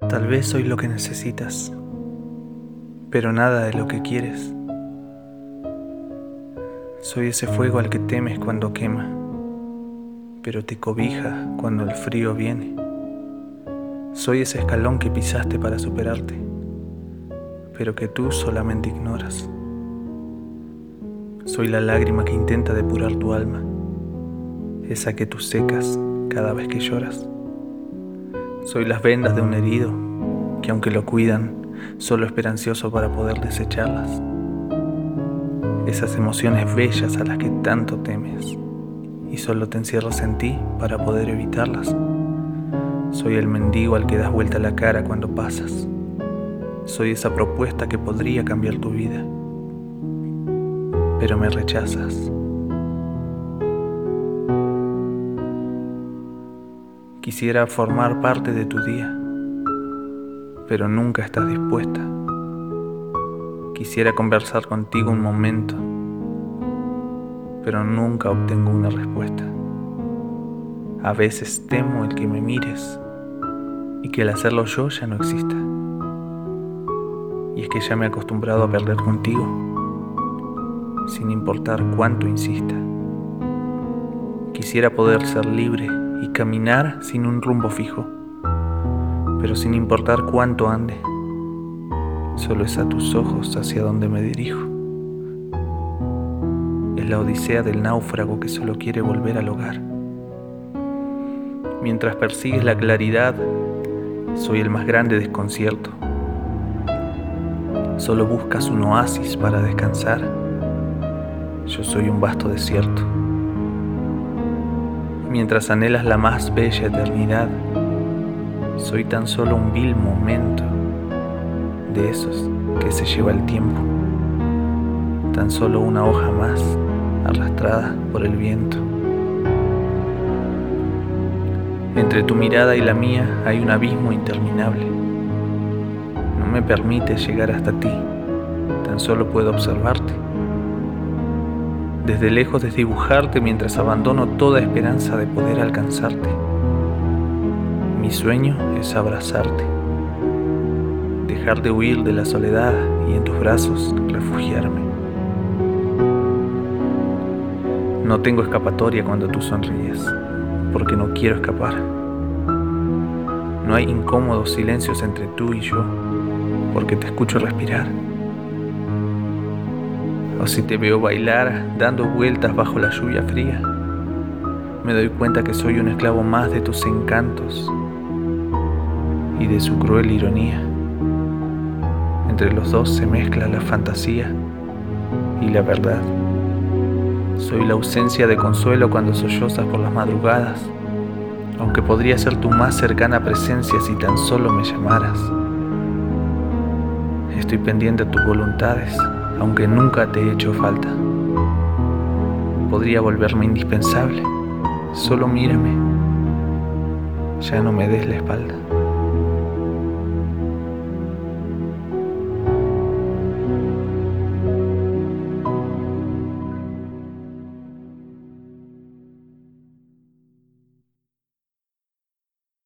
Tal vez soy lo que necesitas, pero nada de lo que quieres. Soy ese fuego al que temes cuando quema, pero te cobija cuando el frío viene. Soy ese escalón que pisaste para superarte, pero que tú solamente ignoras. Soy la lágrima que intenta depurar tu alma, esa que tú secas cada vez que lloras. Soy las vendas de un herido que aunque lo cuidan, solo espera ansioso para poder desecharlas. Esas emociones bellas a las que tanto temes y solo te encierras en ti para poder evitarlas. Soy el mendigo al que das vuelta la cara cuando pasas. Soy esa propuesta que podría cambiar tu vida, pero me rechazas. Quisiera formar parte de tu día, pero nunca estás dispuesta. Quisiera conversar contigo un momento, pero nunca obtengo una respuesta. A veces temo el que me mires y que el hacerlo yo ya no exista. Y es que ya me he acostumbrado a perder contigo, sin importar cuánto insista. Quisiera poder ser libre y caminar sin un rumbo fijo, pero sin importar cuánto ande, solo es a tus ojos hacia donde me dirijo. Es la odisea del náufrago que solo quiere volver al hogar. Mientras persigues la claridad, soy el más grande desconcierto. Solo buscas un oasis para descansar. Yo soy un vasto desierto mientras anhelas la más bella eternidad, soy tan solo un vil momento de esos que se lleva el tiempo, tan solo una hoja más arrastrada por el viento. Entre tu mirada y la mía hay un abismo interminable. No me permite llegar hasta ti, tan solo puedo observarte desde lejos desdibujarte mientras abandono toda esperanza de poder alcanzarte. Mi sueño es abrazarte, dejar de huir de la soledad y en tus brazos refugiarme. No tengo escapatoria cuando tú sonríes, porque no quiero escapar. No hay incómodos silencios entre tú y yo, porque te escucho respirar o si te veo bailar dando vueltas bajo la lluvia fría, me doy cuenta que soy un esclavo más de tus encantos y de su cruel ironía. Entre los dos se mezcla la fantasía y la verdad. Soy la ausencia de consuelo cuando sollozas por las madrugadas, aunque podría ser tu más cercana presencia si tan solo me llamaras. Estoy pendiente de tus voluntades aunque nunca te he hecho falta. Podría volverme indispensable. Solo mírame. Ya no me des la espalda.